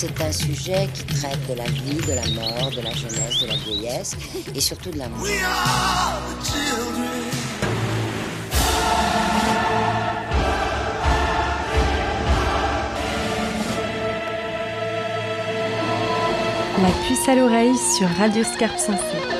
c'est un sujet qui traite de la vie, de la mort, de la jeunesse, de la vieillesse et surtout de l'amour. La puce à l'oreille sur Radio Scarpe Sensée.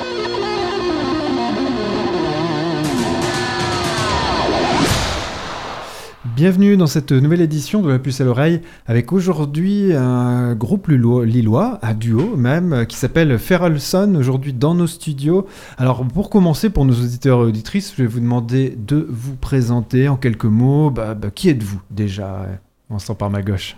Bienvenue dans cette nouvelle édition de La puce à l'oreille avec aujourd'hui un groupe lillois, un duo même, qui s'appelle Feralson aujourd'hui dans nos studios. Alors pour commencer, pour nos auditeurs et auditrices, je vais vous demander de vous présenter en quelques mots. Bah, bah, qui êtes-vous déjà On sent par ma gauche?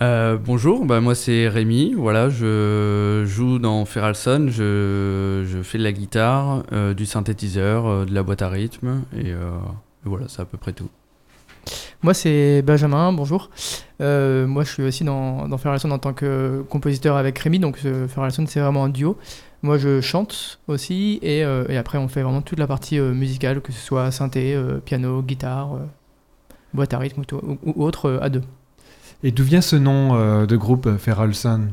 Euh, bonjour, bah, moi c'est Rémi, voilà, je joue dans Feralson, je, je fais de la guitare, euh, du synthétiseur, euh, de la boîte à rythme, et, voilà, c'est à peu près tout. Moi c'est Benjamin, bonjour. moi je suis aussi dans, dans Feralson en tant que compositeur avec Rémi, donc Feralson c'est vraiment un duo. Moi je chante aussi, et, et, après on fait vraiment toute la partie musicale, que ce soit synthé, piano, guitare, boîte à rythme ou, ou autre à deux. Et d'où vient ce nom euh, de groupe euh, Feralson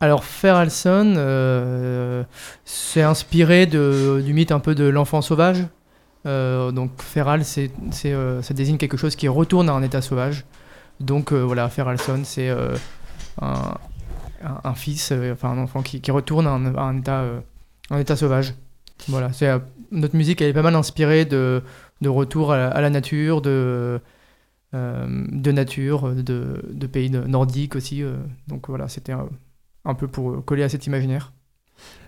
alors Feralson, euh, c'est inspiré de, du mythe un peu de l'enfant sauvage. Donc Feral, c'est, ça désigne quelque chose qui retourne à un état sauvage. Donc voilà, Feralson, c'est un, fils, enfin un enfant qui, retourne à un, état, un état sauvage. Voilà, notre musique elle est pas mal inspirée de, de retour à la nature, de, euh, nature, de, pays nordiques aussi. Euh. donc voilà, c'était un, peu pour coller à cet imaginaire.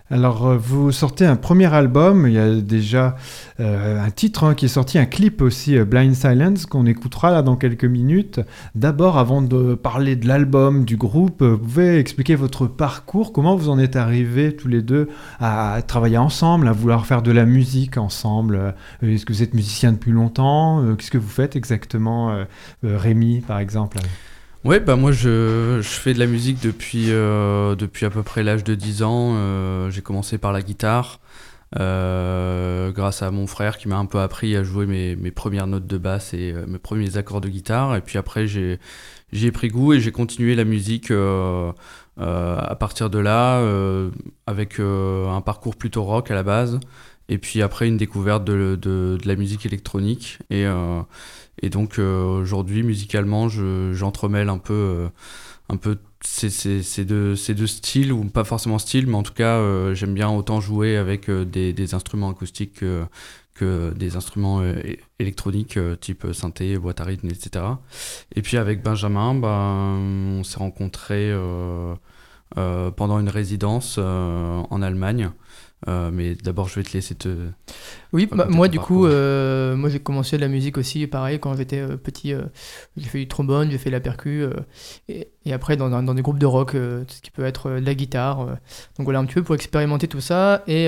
Alors, euh, vous sortez un premier album, il y a déjà euh, un titre hein, qui est sorti, un clip aussi, euh, Blind Silence, qu'on écoutera là dans quelques minutes. D'abord, avant de parler de l'album, du groupe, vous pouvez expliquer votre parcours, comment vous en êtes arrivés tous les deux à travailler ensemble, à vouloir faire de la musique ensemble? Est-ce que vous êtes musicien depuis longtemps? Qu'est-ce que vous faites exactement Rémi, par exemple? Ouais, bah moi je, je, fais de la musique depuis, euh, depuis à peu près l'âge de 10 ans. Euh, j'ai commencé par la guitare, euh, grâce à mon frère qui m'a un peu appris à jouer mes, mes premières notes de basse et mes premiers accords de guitare. Et puis après, j'ai pris goût et j'ai continué la musique à partir de là, avec un parcours plutôt rock à la base. Et puis après, une découverte de, de, de la musique électronique. Et et donc euh, aujourd'hui, musicalement, j'entremêle un peu, euh, un peu ces, ces, ces, deux, ces deux styles, ou pas forcément style, mais en tout cas, euh, j'aime bien autant jouer avec des, des, instruments acoustiques que, que des instruments électroniques type synthé, boîte à rythme, etc. Et puis avec Benjamin, ben, on s'est rencontrés pendant une résidence en Allemagne. Euh, mais d'abord, je vais te laisser te. Oui, bah, moi, du coup, euh, moi, j'ai commencé la musique aussi, pareil, quand j'étais euh, petit. j'ai fait du trombone, j'ai fait la percu, et, et, après, dans, dans, des groupes de rock, ce qui peut être de la guitare. donc voilà, un petit peu pour expérimenter tout ça. Et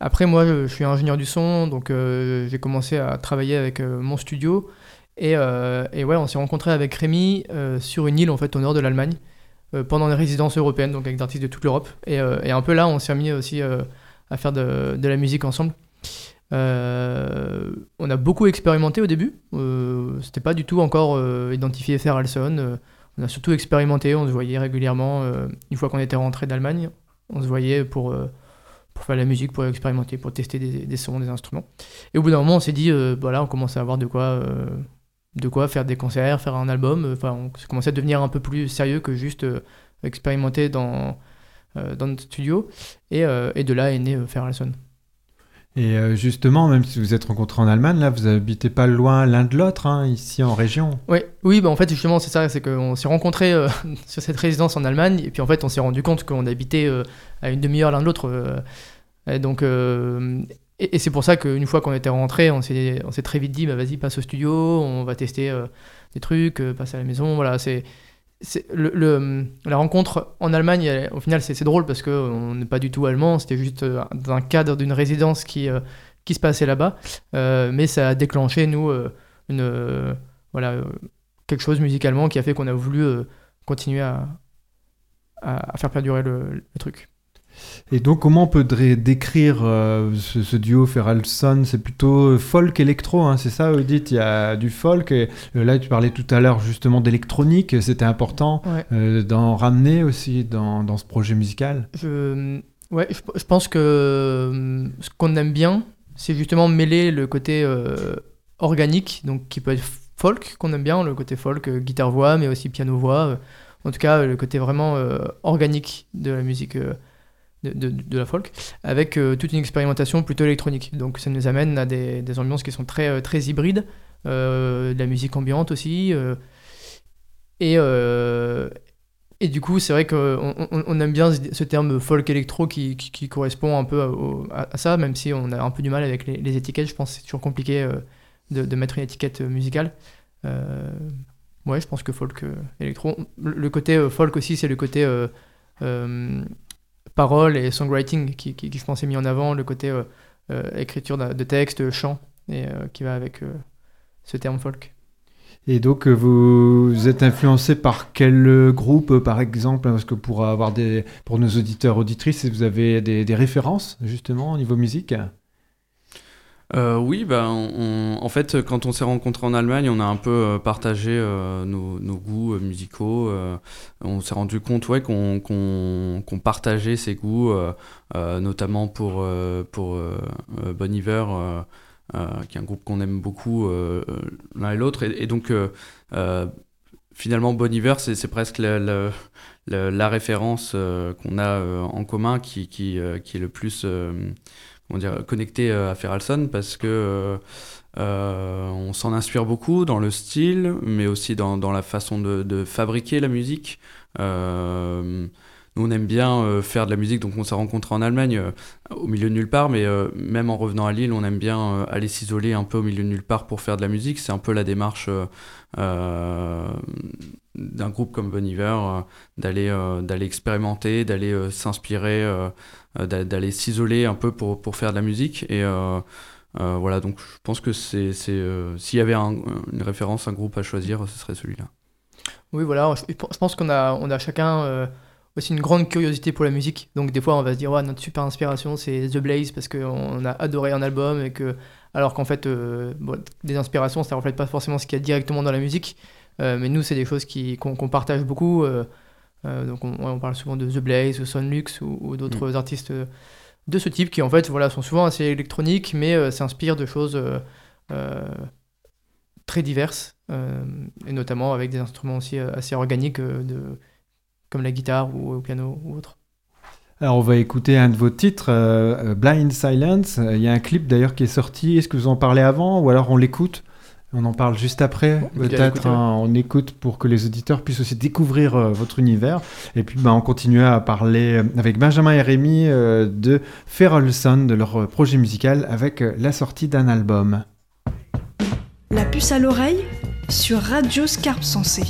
après, moi, je, suis ingénieur du son, donc j'ai commencé à travailler avec mon studio. Et, et ouais, on s'est rencontré avec Rémi sur une île, en fait, au nord de l'Allemagne. Euh, pendant les résidences européennes, donc avec des artistes de toute l'Europe. Et, euh, et, un peu là, on s'est mis aussi euh, à faire de, la musique ensemble. on a beaucoup expérimenté au début. C'était pas du tout encore identifié faire Alson. on a surtout expérimenté. On se voyait régulièrement. une fois qu'on était rentré d'Allemagne, on se voyait pour pour faire la musique, pour expérimenter, pour tester des, sons, des instruments. Et au bout d'un moment, on s'est dit, voilà, on commence à avoir de quoi de quoi faire des concerts, faire un album. Enfin, on commençait à devenir un peu plus sérieux que juste euh, expérimenter dans, euh, dans notre studio. Et, euh, et, de là est né Faire Alson. Et justement, même si vous êtes rencontrés en Allemagne, là, vous habitez pas loin l'un de l'autre, hein, ici en région. Oui, oui, bah en fait, justement, c'est ça, c'est qu'on s'est rencontrés sur cette résidence en Allemagne, et puis en fait, on s'est rendu compte qu'on habitait à une demi-heure l'un de l'autre. donc, et, c'est pour ça qu'une fois qu'on était rentré, on s'est très vite dit, bah, vas-y, passe au studio, on va tester euh, des trucs, euh, passe à la maison. Voilà, c'est le, la rencontre en Allemagne, au final, c'est drôle parce qu'on n'est pas du tout allemand, c'était juste euh, dans un cadre d'une résidence qui, se passait là-bas. mais ça a déclenché, nous, quelque chose musicalement qui a fait qu'on a voulu continuer à, faire perdurer le truc. Et donc, comment on peut décrire euh, ce, duo Ferrelson C'est plutôt folk électro, hein, c'est ça, Edith Il y a du folk. Et, euh, là, tu parlais tout à l'heure justement d'électronique. C'était important euh, d'en ramener aussi dans, dans, ce projet musical? Je, ouais, je, pense que ce qu'on aime bien, c'est justement mêler le côté organique, donc qui peut être folk, qu'on aime bien, le côté folk, guitare-voix, mais aussi piano-voix. en tout cas, le côté vraiment organique de la musique de, la folk, avec euh, toute une expérimentation plutôt électronique. Donc ça nous amène à des, ambiances qui sont très, euh, très hybrides, euh, de la musique ambiante aussi. et, et du coup, c'est vrai qu'on on, aime bien ce terme folk électro qui, qui, correspond un peu à, ça, même si on a un peu du mal avec les, étiquettes. Je pense que c'est toujours compliqué de, de, mettre une étiquette musicale. ouais, je pense que folk électro. Le côté folk aussi, c'est le côté paroles et songwriting qui, qui, je pense est mis en avant, le côté euh, euh, écriture de texte, chant, et euh, qui va avec ce terme folk. Et donc, vous êtes influencé par quel groupe, par exemple? Parce que pour avoir des, pour nos auditeurs auditrices, vous avez des références justement au niveau musique? Euh, oui, bah, en fait, quand on s'est rencontrés en Allemagne, on a un peu euh, partagé euh, nos, goûts musicaux. on s'est rendu compte ouais, qu'on partageait ces goûts, notamment pour, pour Bon Iver, qui est un groupe qu'on aime beaucoup l'un et l'autre. Et, donc, finalement, Bon Iver, c'est presque la, référence qu'on a en commun qui, est le plus on dire, connecté euh, à Feralson parce que euh, euh, on s'en inspire beaucoup dans le style, mais aussi dans, la façon de, de, fabriquer la musique. nous, on aime bien faire de la musique, donc on s'est rencontrés en Allemagne, au milieu de nulle part, mais même en revenant à Lille, on aime bien aller s'isoler un peu au milieu de nulle part pour faire de la musique. C'est un peu la démarche d'un groupe comme Bon Iver, d'aller d'aller expérimenter, d'aller s'inspirer euh, d'aller s'isoler un peu pour, pour, faire de la musique. Et euh, euh, voilà, donc je pense que c'est s'il y avait une référence, un groupe à choisir, ce serait celui-là. Oui, voilà, je, pense qu'on a, on a chacun aussi une grande curiosité pour la musique. Donc des fois, on va se dire, ouais, notre super inspiration, c'est The Blaze parce qu'on a adoré un album et que, alors qu'en fait, des inspirations, ça reflète pas forcément ce qu'il y a directement dans la musique. Mais nous, c'est des choses qu'on partage beaucoup. Euh, donc on, parle souvent de The Blaze, de Sonlux ou, ou d'autres mm. artistes euh, de ce type qui en fait voilà, sont souvent assez électroniques mais euh, s'inspirent de choses très diverses et notamment avec des instruments aussi assez organiques de, comme la guitare ou, le piano ou autre. Alors on va écouter un de vos titres, Blind Silence. Il y a un clip d'ailleurs qui est sorti. Est-ce que vous en parlez avant ou alors on l'écoute? On en parle juste après, peut-être. Hein, on écoute pour que les auditeurs puissent aussi découvrir euh, votre univers. Et puis, bah, on continue à parler euh, avec Benjamin et Rémi euh, de Feral Son, de leur projet musical, avec la sortie d'un album. La puce à l'oreille sur Radio Scarpe Sensée.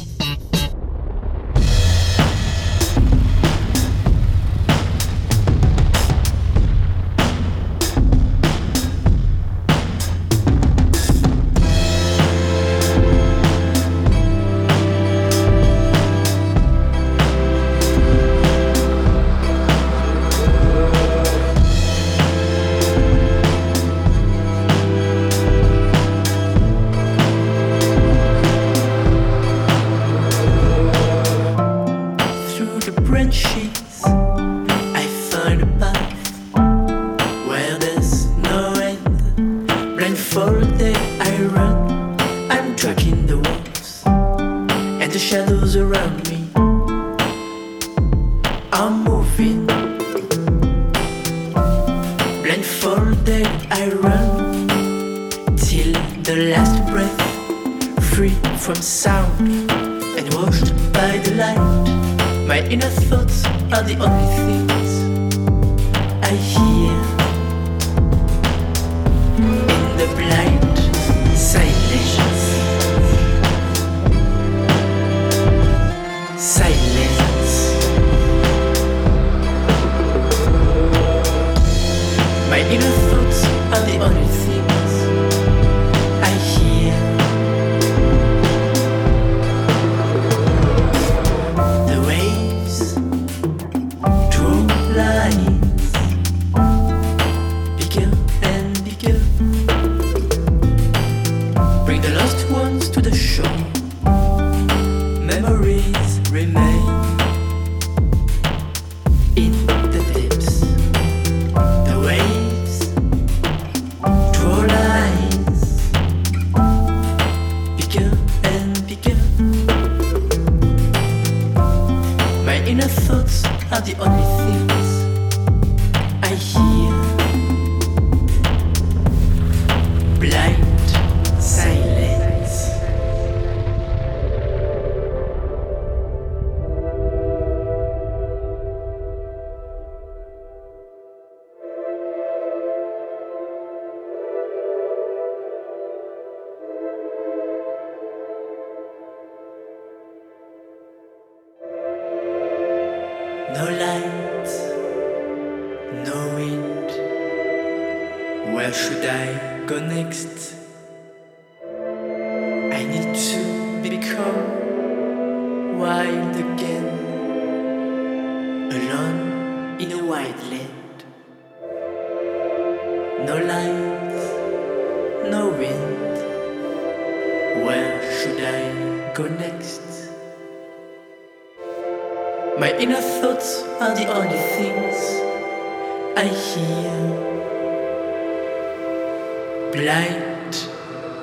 blind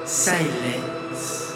silence.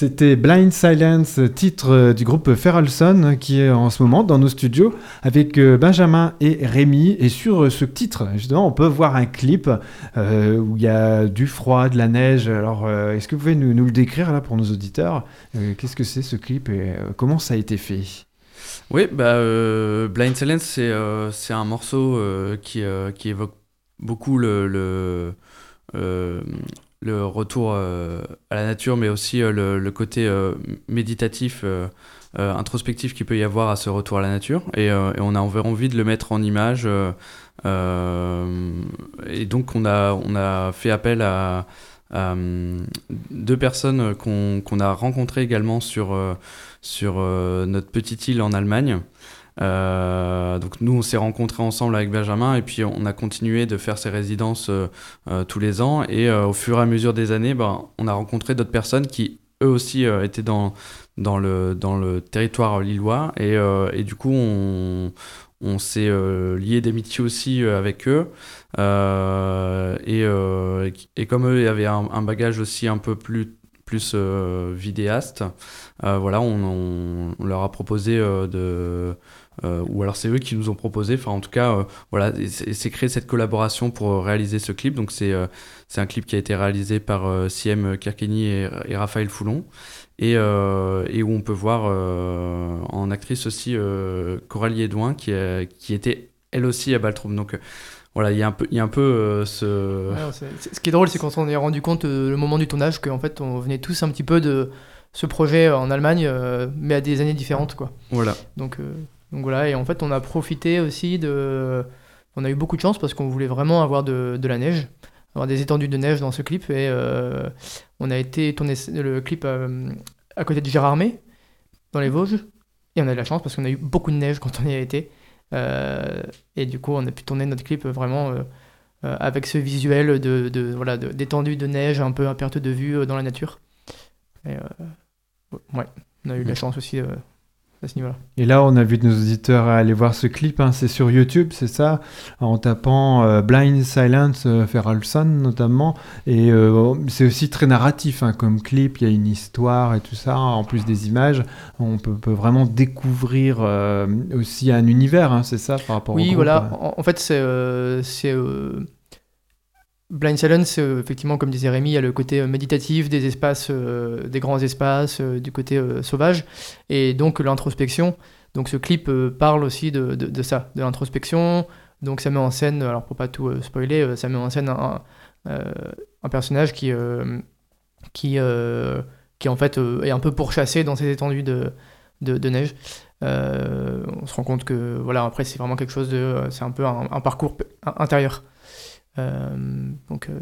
C'était Blind Silence, titre euh, du groupe Feralson, qui est en ce moment dans nos studios avec euh, Benjamin et Rémi. Et sur euh, ce titre, justement, on peut voir un clip où il y a du froid, de la neige. Alors, est-ce que vous pouvez nous, le décrire là pour nos auditeurs? Qu'est-ce que c'est ce clip et comment ça a été fait? Oui, bah, Blind Silence, c'est un morceau qui, évoque beaucoup le le retour euh, à la nature, mais aussi euh, le, côté euh, méditatif, introspectif qu'il peut y avoir à ce retour à la nature. Et, on a envie de le mettre en image. et donc on a, fait appel à, deux personnes qu'on a rencontrées également sur notre petite île en Allemagne. Euh, donc nous, on s'est rencontrés ensemble avec Benjamin et puis on a continué de faire ces résidences euh, euh, tous les ans. Et au fur et à mesure des années, ben, on a rencontré d'autres personnes qui, eux aussi, étaient dans, dans, le, dans le territoire lillois. Et, et du coup, on, on s'est lié d'amitié aussi avec eux. Et, et, comme eux avaient un, un, bagage aussi un peu plus plus vidéaste, voilà, on, on, leur a proposé de euh, ou alors c'est eux qui nous ont proposé. Enfin, en tout cas, euh, voilà, c'est créé cette collaboration pour euh, réaliser ce clip. Donc, c'est c'est un clip qui a été réalisé par Siem Kirkeni et, Raphaël Foulon. Et, et, où on peut voir en actrice aussi Coralie Edouin qui, qui était elle aussi à Baltrum. Donc voilà, il y a un peu, il y a un peu ce. ce qui est drôle, c'est quand on est rendu compte le moment du tournage qu'en fait on venait tous un petit peu de ce projet en Allemagne, mais à des années différentes, quoi. Voilà. Donc donc voilà, et en fait, on a profité aussi de. On a eu beaucoup de chance parce qu'on voulait vraiment avoir de, de, la neige, avoir des étendues de neige dans ce clip. Et euh, on a été tourner le clip euh, à, côté de Gérardmer, dans les Vosges. Et on a eu de la chance parce qu'on a eu beaucoup de neige quand on y a été. Euh, et du coup, on a pu tourner notre clip vraiment avec ce visuel de, de voilà d'étendue de, neige un peu à perte de vue dans la nature. Et ouais, on a eu de la chance aussi et là, on a vu nos auditeurs aller voir ce clip, hein. c'est sur YouTube, c'est ça, en tapant euh, Blind Silence euh, notamment. Et euh, c'est aussi très narratif hein, comme clip, il y a une histoire et tout ça, en plus des images. On peut, vraiment découvrir aussi un univers, hein, c'est ça, par rapport oui, au Oui, voilà, en, fait, c'est Blind Silence, effectivement, comme disait Rémi, il y a le côté méditatif des espaces, des grands espaces, du côté sauvage, et donc l'introspection. Donc ce clip parle aussi de, ça, de l'introspection. Donc ça met en scène, alors pour pas tout spoiler, ça met en scène un, personnage qui, qui, qui en fait est un peu pourchassé dans ces étendues de, de, neige. on se rend compte que voilà après c'est vraiment quelque chose de c'est un peu un parcours intérieur euh, donc, euh,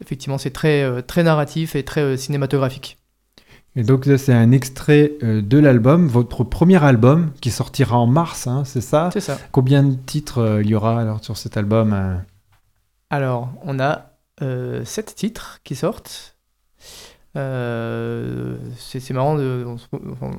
effectivement, c'est très, euh, très narratif et très cinématographique. Et donc ça c'est un extrait de l'album, votre premier album qui sortira en mars, hein, c'est ça? C'est ça. Combien de titres il y aura alors sur cet album Alors on a euh, 7 titres qui sortent. c'est marrant, de, on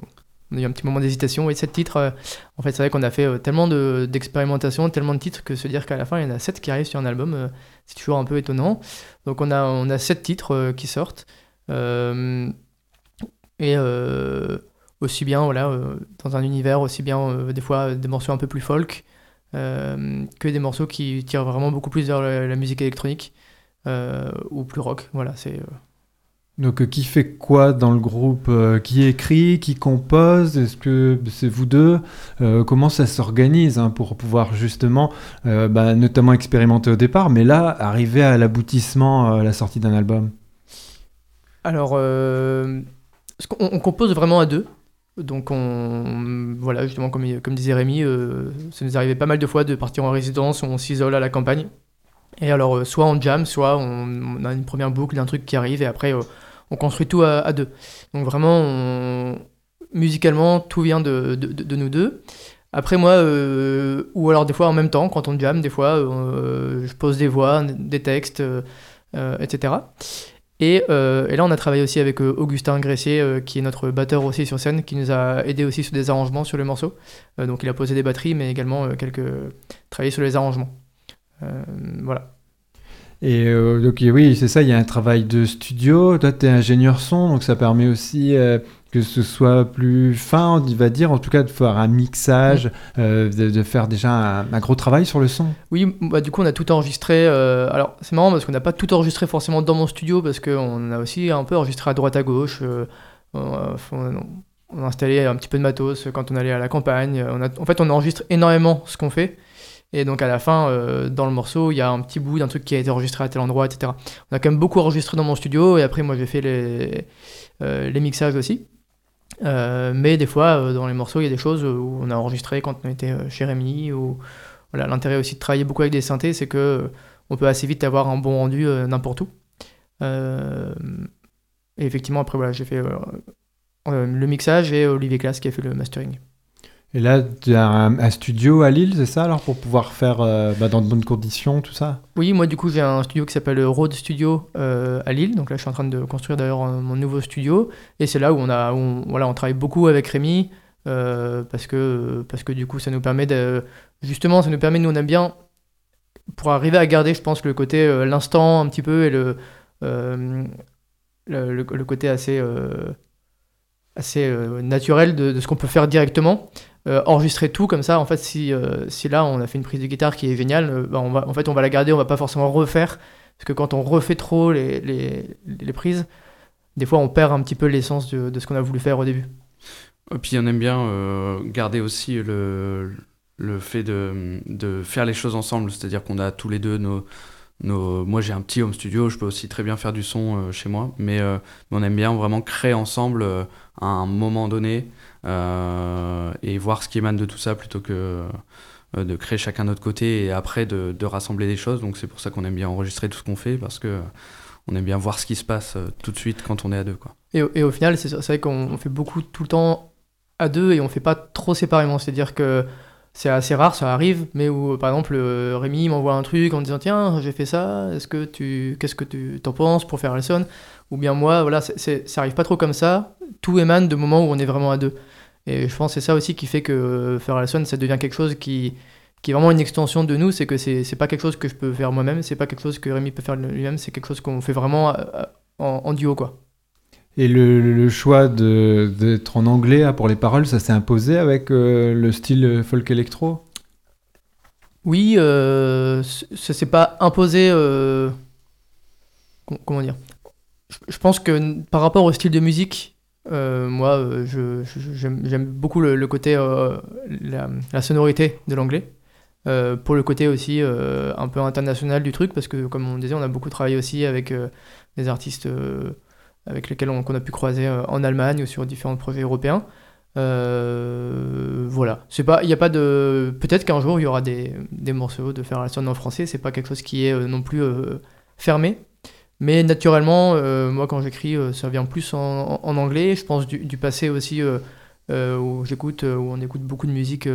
a eu un petit moment d'hésitation. Et sept titres, euh, en fait, c'est vrai qu'on a fait euh, tellement d'expérimentation, tellement de titres que se dire qu'à la fin, il y en a sept qui arrivent sur un album, euh, c'est toujours un peu étonnant. Donc on a, on a sept titres qui sortent. et aussi bien, voilà, dans un univers, aussi bien des fois des morceaux un peu plus folk que des morceaux qui tirent vraiment beaucoup plus vers la, la musique électronique ou plus rock. Voilà, c'est donc, euh, qui fait quoi dans le groupe euh, Qui écrit Qui compose? Est-ce que c'est vous deux? Euh, Comment ça s'organise hein, pour pouvoir justement, bah, notamment expérimenter au départ, mais là, arriver à l'aboutissement, à la sortie d'un album? Alors, on, compose vraiment à deux. Donc, on, voilà, justement, comme, comme disait Rémi, ça nous arrivait pas mal de fois de partir en résidence, on s'isole à la campagne. Et alors, soit on jam, soit on, a une première boucle d'un truc qui arrive, et après on construit tout à, deux. Donc vraiment, musicalement, tout vient de, de, nous deux. Après moi, euh, ou alors des fois en même temps, quand on jam, des fois, euh, je pose des voix, des textes, euh, etc. Et, et, là, on a travaillé aussi avec Augustin Gressier, qui est notre batteur aussi sur scène, qui nous a aidé aussi sur des arrangements sur le morceau. donc il a posé des batteries, mais également quelques travaillé sur les arrangements. Voilà. Et euh, donc oui, c'est ça, il y a un travail de studio. Toi, tu es ingénieur son, donc ça permet aussi euh, que ce soit plus fin, on va dire, en tout cas de faire un mixage, euh, de, faire déjà un, gros travail sur le son. Oui, bah, du coup, on a tout enregistré. alors, c'est marrant parce qu'on n'a pas tout enregistré forcément dans mon studio, parce qu'on a aussi un peu enregistré à droite à gauche. On, a installé un petit peu de matos quand on allait à la campagne. On a, en fait, on enregistre énormément ce qu'on fait. Et donc à la fin, euh, dans le morceau, il y a un petit bout d'un truc qui a été enregistré à tel endroit, etc. On a quand même beaucoup enregistré dans mon studio, et après moi j'ai fait les, euh, mixages aussi. Euh, mais des fois, dans les morceaux, il y a des choses où on a enregistré quand on était chez Rémi. Ou... Voilà, L'intérêt aussi de travailler beaucoup avec des synthés, c'est que on peut assez vite avoir un bon rendu n'importe où. et effectivement, après, voilà, j'ai fait le mixage et Olivier Classe qui a fait le mastering. Et là, tu as un, studio à Lille, c'est ça, alors, pour pouvoir faire euh, bah, dans de bonnes conditions, tout ça? Oui, moi, du coup, j'ai un studio qui s'appelle Road Studio euh, à Lille. Donc là, je suis en train de construire d'ailleurs euh, mon nouveau studio. Et c'est là où on, a, voilà, on travaille beaucoup avec Rémi, parce, que, parce que du coup, ça nous permet de. Justement, ça nous permet, nous, on aime bien, pour arriver à garder, je pense, le côté, l'instant un petit peu, et le, le, côté assez assez naturel de ce qu'on peut faire directement. Euh, enregistrer tout comme ça. En fait, si, euh, si là on a fait une prise de guitare qui est géniale, euh, bah, en fait on va la garder, on va pas forcément refaire. Parce que quand on refait trop les, les, les prises, des fois on perd un petit peu l'essence de, de, ce qu'on a voulu faire au début. Et puis on aime bien garder aussi le, le fait de, de, faire les choses ensemble, c'est-à-dire qu'on a tous les deux nos, Moi j'ai un petit home studio, je peux aussi très bien faire du son chez moi, mais on aime bien vraiment créer ensemble à un moment donné euh, et voir ce qui émane de tout ça plutôt que euh, de créer chacun notre côté et après de, de rassembler des choses. Donc c'est pour ça qu'on aime bien enregistrer tout ce qu'on fait parce que on aime bien voir ce qui se passe euh, tout de suite quand on est à deux. Quoi. Et, et au final, c'est vrai qu'on fait beaucoup tout le temps à deux et on fait pas trop séparément. C'est-à-dire que c'est assez rare, ça arrive, mais où par exemple Rémi m'envoie un truc en disant tiens j'ai fait ça, est-ce que tu qu'est-ce que tu t'en penses pour faire son Ou bien moi voilà, ça arrive pas trop comme ça. Tout émane de moments où on est vraiment à deux. Et je pense c'est ça aussi qui fait que faire la sonne, ça devient quelque chose qui, qui est vraiment une extension de nous. C'est que c'est, pas quelque chose que je peux faire moi-même, c'est pas quelque chose que Rémi peut faire lui-même, c'est quelque chose qu'on fait vraiment euh, en, duo, quoi. Et le, choix d'être en anglais pour les paroles, ça s'est imposé avec euh, le style folk électro Oui, euh, ça s'est pas imposé. Euh, comment dire? Je, pense que par rapport au style de musique, moi, j'aime beaucoup le, côté, la, sonorité de l'anglais. pour le côté aussi un peu international du truc, parce que comme on disait, on a beaucoup travaillé aussi avec des artistes avec lesquels on, a pu croiser en Allemagne ou sur différents projets européens. Euh, voilà, c'est pas, y a pas de, peut-être qu'un jour il y aura des, morceaux de faire en français. C'est pas quelque chose qui est euh, non plus euh, fermé, mais naturellement, moi quand j'écris, ça vient plus en, anglais. Je pense du, passé aussi où j'écoute, où on écoute beaucoup de musique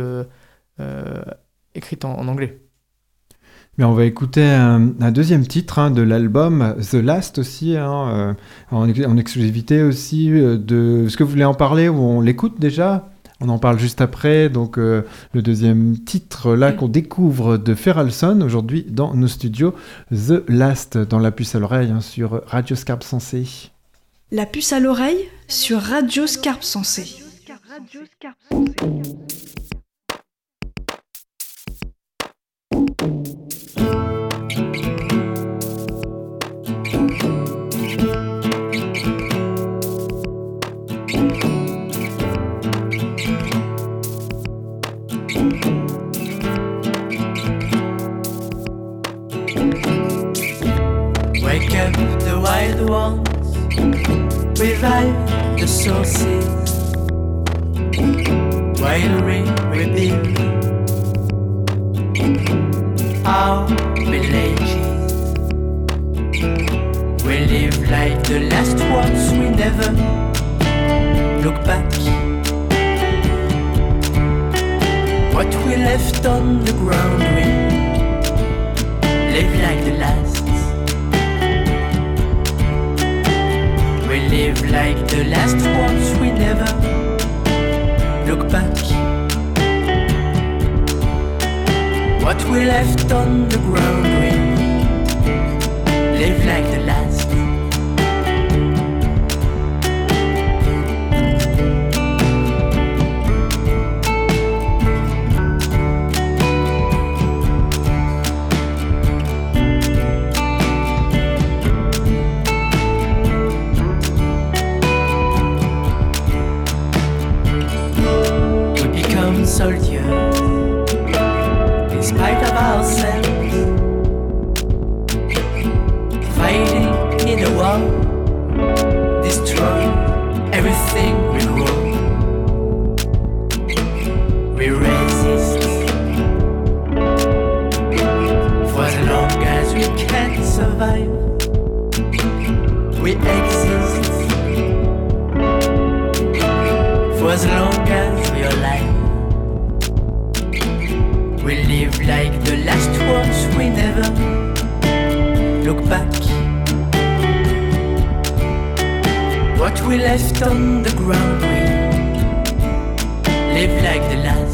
écrite en anglais on va écouter un, deuxième titre hein, de l'album, The Last aussi, hein, euh, en, exclusivité aussi. Euh, de... Est-ce que vous voulez en parler ou on l'écoute déjà? On en parle juste après. Donc euh, le deuxième titre là qu'on découvre de Feralson aujourd'hui dans nos studios, The Last dans la puce à l'oreille hein, sur Radio Scarpe Sensé. La puce à l'oreille sur Radio Scarpe Sensé. Radio Scarpe Sensé. revive the sources while we rebuild our villages. We live like the last ones, we never look back. What we left on the ground, we live like the last. Live like the last ones we never look back. What we left on the ground, we live like the last. We resist for as long as we can survive. We exist for as long as we are alive. We live like the last ones. We never look back. What we left on the ground, we live like the last.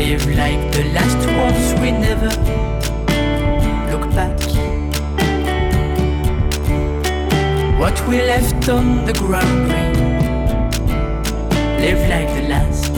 live like the last ones. We never look back. What we left on the ground, live like the last.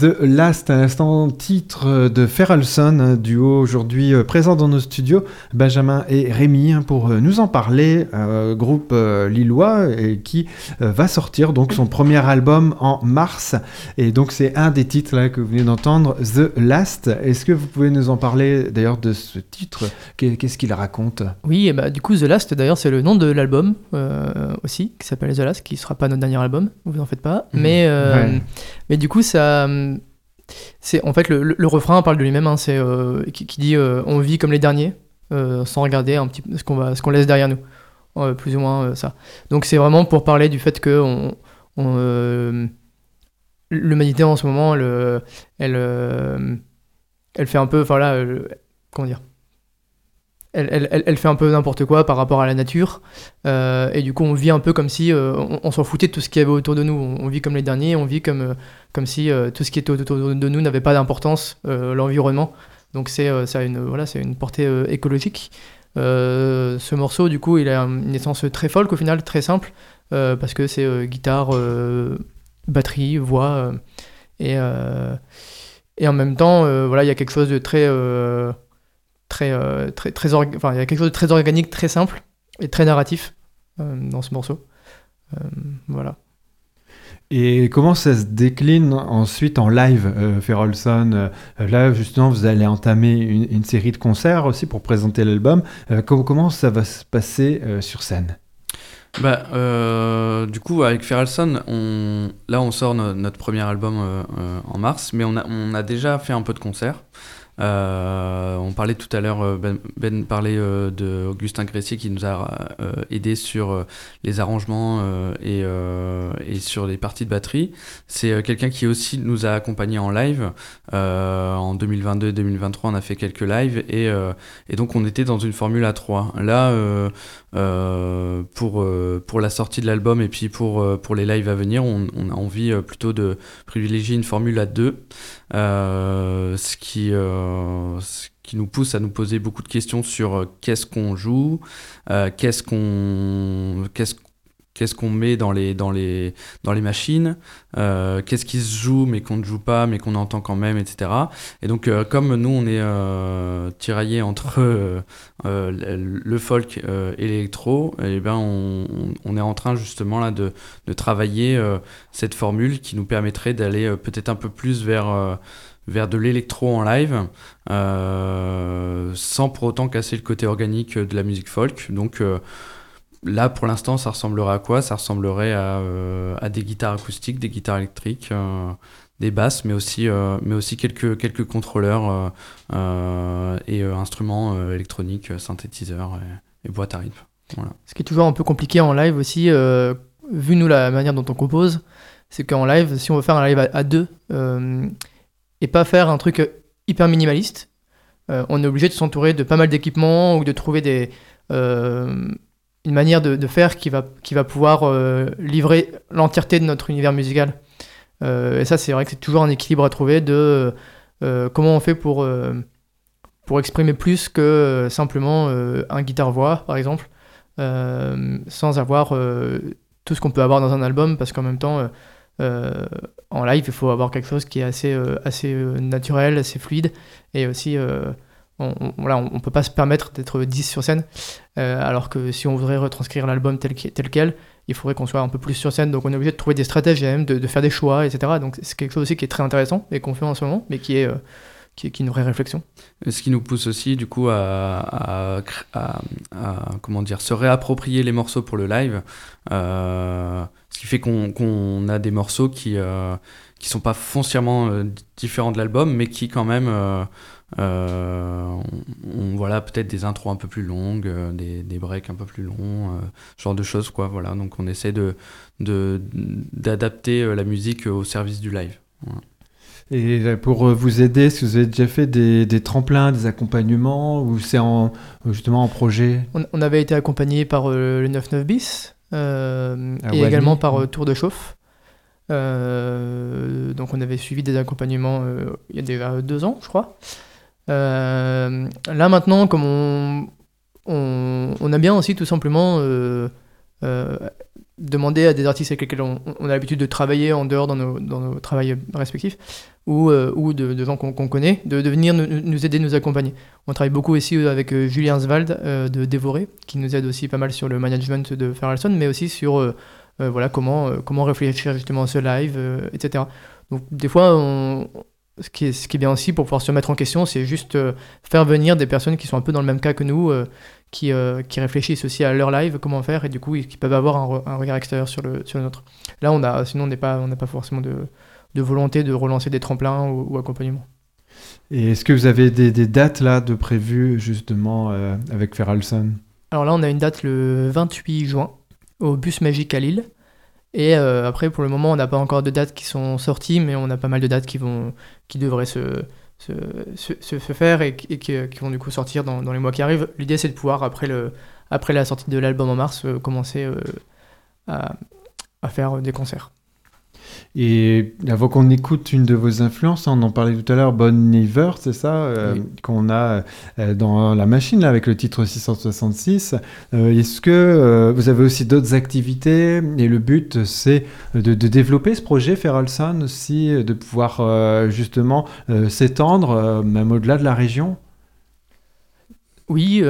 The Last, un instant titre de Ferrelson, duo aujourd'hui euh, présent dans nos studios, Benjamin et Rémi, hein, pour euh, nous en parler, euh, groupe lillois et qui va sortir donc son premier album en mars. Et donc c'est un des titres là que vous venez d'entendre, The Last. Est-ce que vous pouvez nous en parler d'ailleurs de ce titre? Qu'est-ce qu'il raconte? Oui, et bah, du coup The Last d'ailleurs c'est le nom de l'album aussi, qui s'appelle The Last, qui ne sera pas notre dernier album, vous en faites pas. Mhm. Mais, mais du coup ça c'est en fait le, refrain parle de lui-même, hein, c'est euh, qui, dit euh, on vit comme les derniers, euh, sans regarder un petit ce qu'on va, ce qu'on laisse derrière nous, plus ou moins ça. Donc c'est vraiment pour parler du fait que l'humanité en ce moment, elle, elle, fait un peu, comment dire, elle, fait un peu n'importe quoi par rapport à la nature. Euh, et du coup, on vit un peu comme si euh, on, s'en foutait de tout ce qu'il y avait autour de nous. On, vit comme les derniers, on vit comme, euh, si tout ce qui était autour de nous n'avait pas d'importance, l'environnement. Donc, c'est une portée écologique. ce morceau, du coup, il a une essence très folk au final, très simple, parce que c'est guitare, batterie, voix. et, et en même temps, voilà, il y a quelque chose de très très, euh, très, très enfin, il y a quelque chose de très organique, très simple et très narratif euh, dans ce morceau. Euh, voilà. Et comment ça se décline ensuite en live, euh, Là, justement, vous allez entamer une, série de concerts aussi pour présenter l'album. comment ça va se passer sur scène? Bah, du coup, avec Ferrelson, on... là, on sort notre premier album en mars, mais on a, on a déjà fait un peu de concerts. Euh, on parlait tout à l'heure, euh, Ben, ben parlait euh, de Augustin Gressier qui nous a aidé sur les arrangements et, et, sur les parties de batterie. C'est quelqu'un qui aussi nous a accompagnés en live. en 2022-2023, on a fait quelques lives et, et, donc on était dans une formule à 3. Là, pour, pour la sortie de l'album et puis pour, pour les lives à venir, on, on a envie plutôt de privilégier une formule à 2. Ce qui ce qui nous pousse à nous poser beaucoup de questions sur euh, qu'est-ce qu'on joue, euh, qu'est-ce qu'on qu'est-ce qu'est-ce qu'on met dans les, dans les, dans les machines, euh, qu'est-ce qui se joue mais qu'on ne joue pas mais qu'on entend quand même, etc. Et donc comme nous on est euh, tiraillé entre le folk et l'électro, et eh ben on, on, est en train justement là de, de travailler cette formule qui nous permettrait d'aller peut-être un peu plus vers vers de l'électro en live, euh, sans pour autant casser le côté organique de la musique folk. Donc euh, là, pour l'instant, ça ressemblerait à quoi? Ça ressemblerait à, euh, à, des guitares acoustiques, des guitares électriques, des basses, mais aussi, mais aussi quelques, quelques contrôleurs et instruments électroniques, synthétiseurs et, boîtes à rythme. Voilà. Ce qui est toujours un peu compliqué en live aussi, vu nous la manière dont on compose, c'est qu'en live, si on veut faire un live à, deux, et pas faire un truc hyper minimaliste. Euh, on est obligé de s'entourer de pas mal d'équipements ou de trouver des, euh, une manière de, faire qui va, qui va pouvoir euh, livrer l'entièreté de notre univers musical. et ça, c'est vrai que c'est toujours un équilibre à trouver de comment on fait pour, pour exprimer plus que simplement un guitare-voix, par exemple, sans avoir tout ce qu'on peut avoir dans un album, parce qu'en même temps, euh, en live, il faut avoir quelque chose qui est assez, euh, assez euh, naturel, assez fluide. Et aussi, on, on, peut pas se permettre d'être 10 sur scène. alors que si on voudrait retranscrire l'album tel, tel quel, il faudrait qu'on soit un peu plus sur scène. Donc on est obligé de trouver des stratégies, même de, faire des choix, etc. Donc c'est quelque chose aussi qui est très intéressant et qu'on fait en ce moment, mais qui est, qui est, une vraie réflexion. Ce qui nous pousse aussi du coup à, comment dire, se réapproprier les morceaux pour le live. Ce qui fait qu'on a des morceaux qui ne euh, sont pas foncièrement euh, différents de l'album, mais qui quand même euh, ont, voilà peut-être des intros un peu plus longues, des, des, breaks un peu plus longs, ce genre de choses quoi. Voilà, donc on essaie de d'adapter la musique au service du live. Et pour vous aider, est-ce que vous avez déjà fait des, des tremplins, des accompagnements, ou c'est en, justement en projet? On, on, avait été accompagné par le 99 bis, euh, et également par euh, Tour de Chauffe. Euh, donc on avait suivi des accompagnements il y a déjà deux ans, je crois. Là maintenant, comme on, a bien aussi tout simplement demander à des artistes avec lesquels on, a l'habitude de travailler en dehors dans nos, dans travails respectifs ou, euh, de, gens qu'on connaît, de, venir nous, aider, nous accompagner. On travaille beaucoup aussi avec euh, Julien euh, de Dévorer, qui nous aide aussi pas mal sur le management de Ferrelson, mais aussi sur voilà, comment, comment réfléchir justement à ce live, etc. Donc des fois, on, ce, qui est, ce qui est bien aussi pour pouvoir se mettre en question, c'est juste faire venir des personnes qui sont un peu dans le même cas que nous qui, euh, qui, réfléchissent aussi à leur live, comment faire, et du coup, qui peuvent avoir un, regard extérieur sur le, sur le nôtre. Là, on a, sinon, on n'a pas, pas forcément de, de, volonté de relancer des tremplins ou, accompagnement. Et est-ce que vous avez des, des, dates là de prévues justement euh, avec Ferralson Alors là, on a une date le 28 juin au Bus Magique à Lille. Et euh, après, pour le moment, on n'a pas encore de dates qui sont sorties, mais on a pas mal de dates qui, vont, qui devraient se, se, faire et, qui, vont du coup sortir dans, dans les mois qui arrivent. L'idée c'est de pouvoir, après, le, après la sortie de l'album en mars, euh, commencer euh, à, à, faire des concerts. Et avant qu'on écoute une de vos influences, on en parlait tout à l'heure, Bon Iver, c'est ça, euh, qu'on a euh, dans la machine là, avec le titre 666. Euh, est-ce que vous avez aussi d'autres activités? Et le but, c'est de, développer ce projet Feralson aussi, de pouvoir justement s'étendre même au-delà de la région? Oui.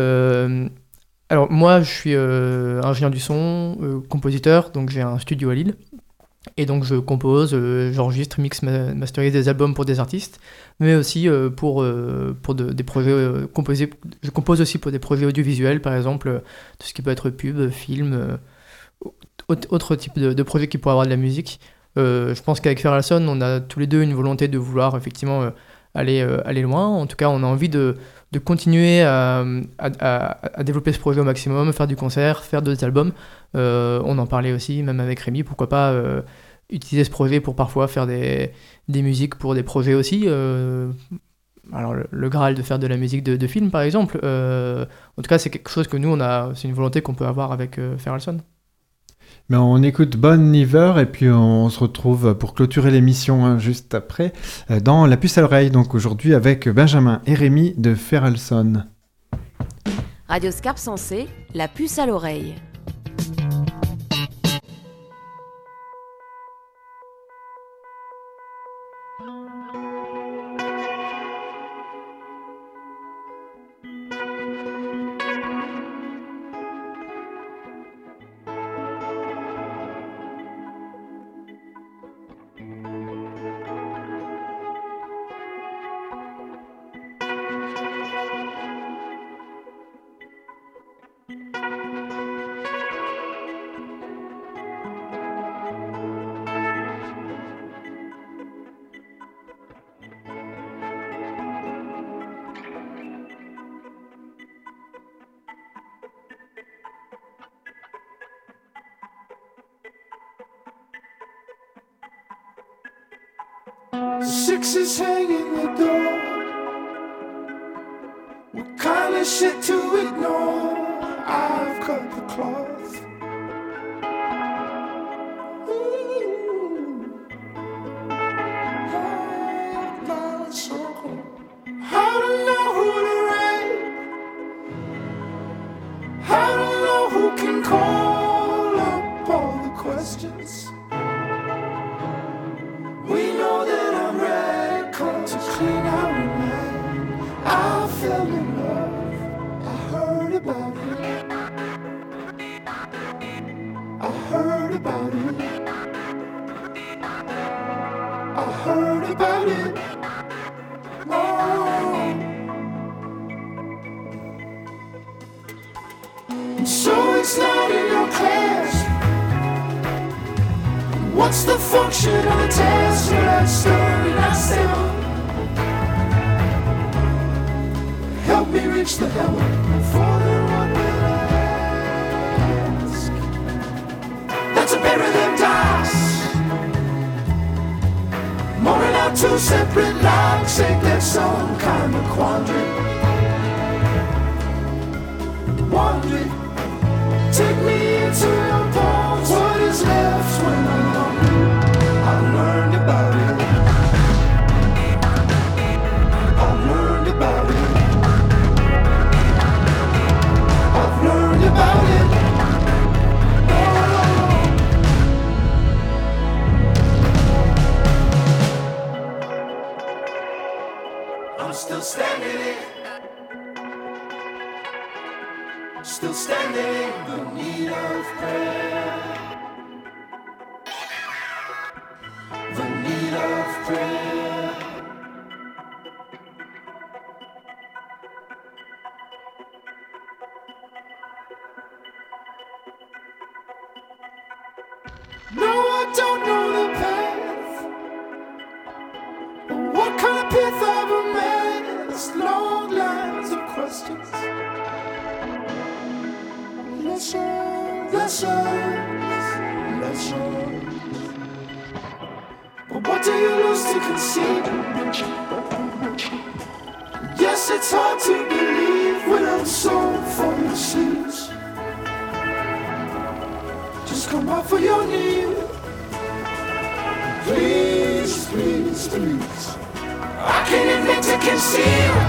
alors moi, je suis ingénieur du son, compositeur, donc j'ai un studio à Lille. Et donc je compose, euh, j'enregistre, mix, masterise des albums pour des artistes, mais aussi euh, pour, euh, pour des projets composés. Je compose aussi pour des projets audiovisuels, par exemple, tout ce qui peut être pub, film, autre type de, projet qui pourrait avoir de la musique. je pense qu'avec Ferralson, on a tous les deux une volonté de vouloir effectivement aller, aller loin. En tout cas, on a envie de, de continuer à, développer ce projet au maximum, faire du concert, faire d'autres albums. Euh, on en parlait aussi, même avec Rémi, pourquoi pas euh, utiliser ce projet pour parfois faire des, musiques pour des projets aussi. Euh, alors le, Graal de faire de la musique de, film par exemple. en tout cas, c'est quelque chose que nous, on a, c'est une volonté qu'on peut avoir avec Ferrelson. Mais on écoute Bonne Niver et puis on se retrouve pour clôturer l'émission hein, juste après dans La puce à l'oreille. Donc aujourd'hui avec Benjamin et Rémi de Ferrelson. Radio Scarpe Sensé, La puce à l'oreille. Is hanging the door. So it's not in your class. What's the function of a test? Should I story myself? Help me reach the heaven for the one I ask. That's a better than dice. More than our two separate lives, ain't that some kind of quandary? Yes, it's hard to believe when I'm so from the come out for your knee. Please, please, please. I can't admit to conceal.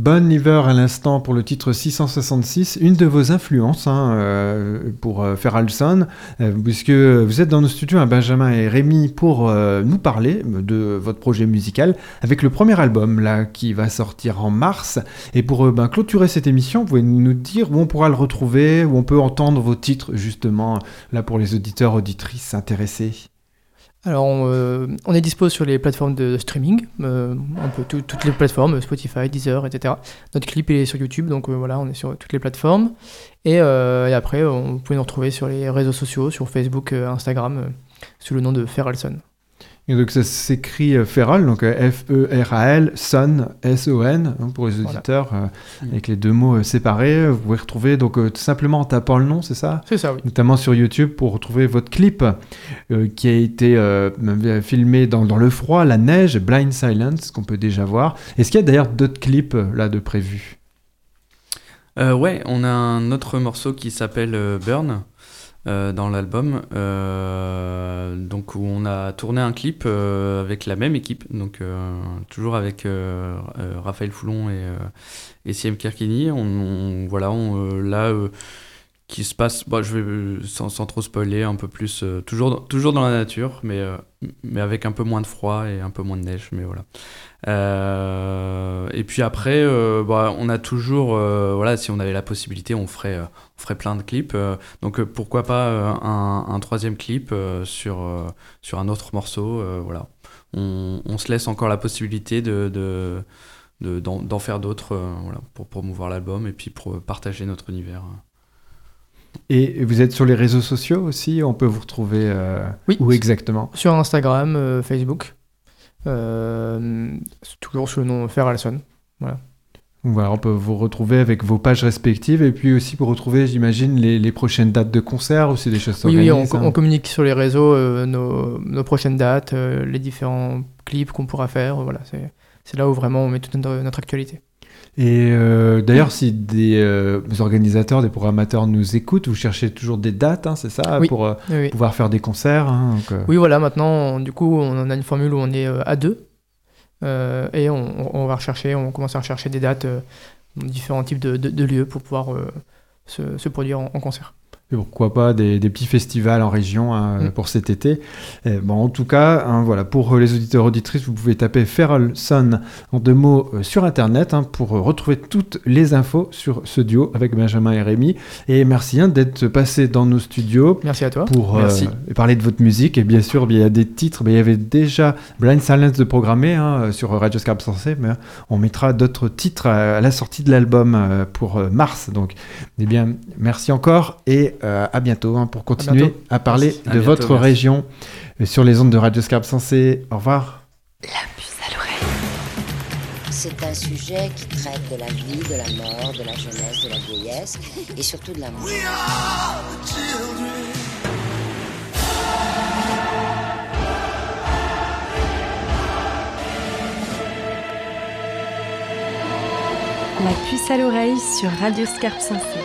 Bon Iver à l'instant pour le titre 666, une de vos influences hein, euh, pour euh, faire Alson, euh, puisque vous êtes dans nos studios, hein, Benjamin et Rémi, pour euh, nous parler de votre projet musical avec le premier album là qui va sortir en mars. Et pour ben, clôturer cette émission, vous pouvez nous dire où on pourra le retrouver, où on peut entendre vos titres justement là pour les auditeurs auditrices intéressés. Alors, on, euh, on est dispo sur les plateformes de streaming, euh, tout- toutes les plateformes, Spotify, Deezer, etc. Notre clip est sur YouTube, donc euh, voilà, on est sur toutes les plateformes. Et, euh, et après, on, pouvez nous retrouver sur les réseaux sociaux, sur Facebook, Instagram, sous le nom de Feralson. Et donc ça s'écrit euh, Feral, donc euh, F-E-R-A-L, Son, S-O-N, hein, pour les Voilà. auditeurs, euh, Mm. avec les deux mots euh, séparés. Vous pouvez retrouver donc euh, tout simplement en tapant le nom, c'est ça? C'est ça, oui. Notamment sur YouTube pour retrouver votre clip euh, qui a été euh, filmé dans, dans le froid, la neige, Blind Silence, qu'on peut déjà voir. Est-ce qu'il y a d'ailleurs d'autres clips là de prévus? Euh, ouais, on a un autre morceau qui s'appelle euh, Burn euh, dans l'album, euh, donc où on a tourné un clip euh, avec la même équipe, donc euh, toujours avec euh, Raphaël Foulon et, et Siem Kirkini. On, on- voilà, on, là qui se passe, bon, je vais euh, sans, sans trop spoiler, un peu plus, euh, toujours, toujours dans la nature, mais, euh, mais avec un peu moins de froid et un peu moins de neige, mais voilà. Et puis après, bah, on a toujours, voilà, si on avait la possibilité, on ferait, on ferait plein de clips. donc pourquoi pas un, un troisième clip sur, sur un autre morceau, voilà. On, on se laisse encore la possibilité de, de, de- d'en, faire d'autres, voilà, pour promouvoir l'album et puis pour partager notre univers. Et vous êtes sur les réseaux sociaux aussi On peut vous retrouver euh, Oui. où exactement? Sur Instagram, euh, Facebook, euh, toujours sous le nom Feralson. Voilà, on peut vous retrouver avec vos pages respectives et puis aussi pour retrouver, j'imagine, les, les prochaines dates de concert ou c'est des choses Oui, oui, on, hein on communique sur les réseaux nos, nos prochaines dates, les différents clips qu'on pourra faire. Voilà, c'est c'est là où vraiment on met toute notre, notre actualité. Et euh, d'ailleurs, si des euh, organisateurs, des programmateurs nous écoutent, vous cherchez toujours des dates, hein, c'est ça, Oui. pour euh, Oui, pouvoir faire des concerts. hein, donc, Oui, voilà, maintenant, on- du coup, on en a une formule où on est à deux. et on, on va rechercher, on commence à rechercher des dates différents types de, de- de lieux pour pouvoir se, se produire en, en concert. Et pourquoi pas des, des petits festivals en région hein, Mm. pour cet été. Et bon, en tout cas, hein, voilà, pour les auditeurs auditrices, vous pouvez taper Feral Sun en deux mots euh, sur Internet hein, pour euh, retrouver toutes les infos sur ce duo avec Benjamin et Rémi. Et merci d'être passé dans nos studios. Merci à toi. pour euh, parler de votre musique. Et bien sûr, il y a des titres. mais il y avait déjà Blind Silence de programmé hein, sur Radio Scarpe Sensé, mais on mettra d'autres titres à, à la sortie de l'album euh, pour euh, mars. Donc, eh bien, merci encore et euh, à bientôt hein, pour continuer bientôt. à, parler Merci. de À bientôt, votre merci. région sur les ondes de Radio Scarpe Sensé. Au revoir. C'est un sujet qui traite de la vie, de la mort, de la jeunesse, de la vieillesse et surtout de l'amour. La puce à l'oreille sur Radio Scarpe Sensée.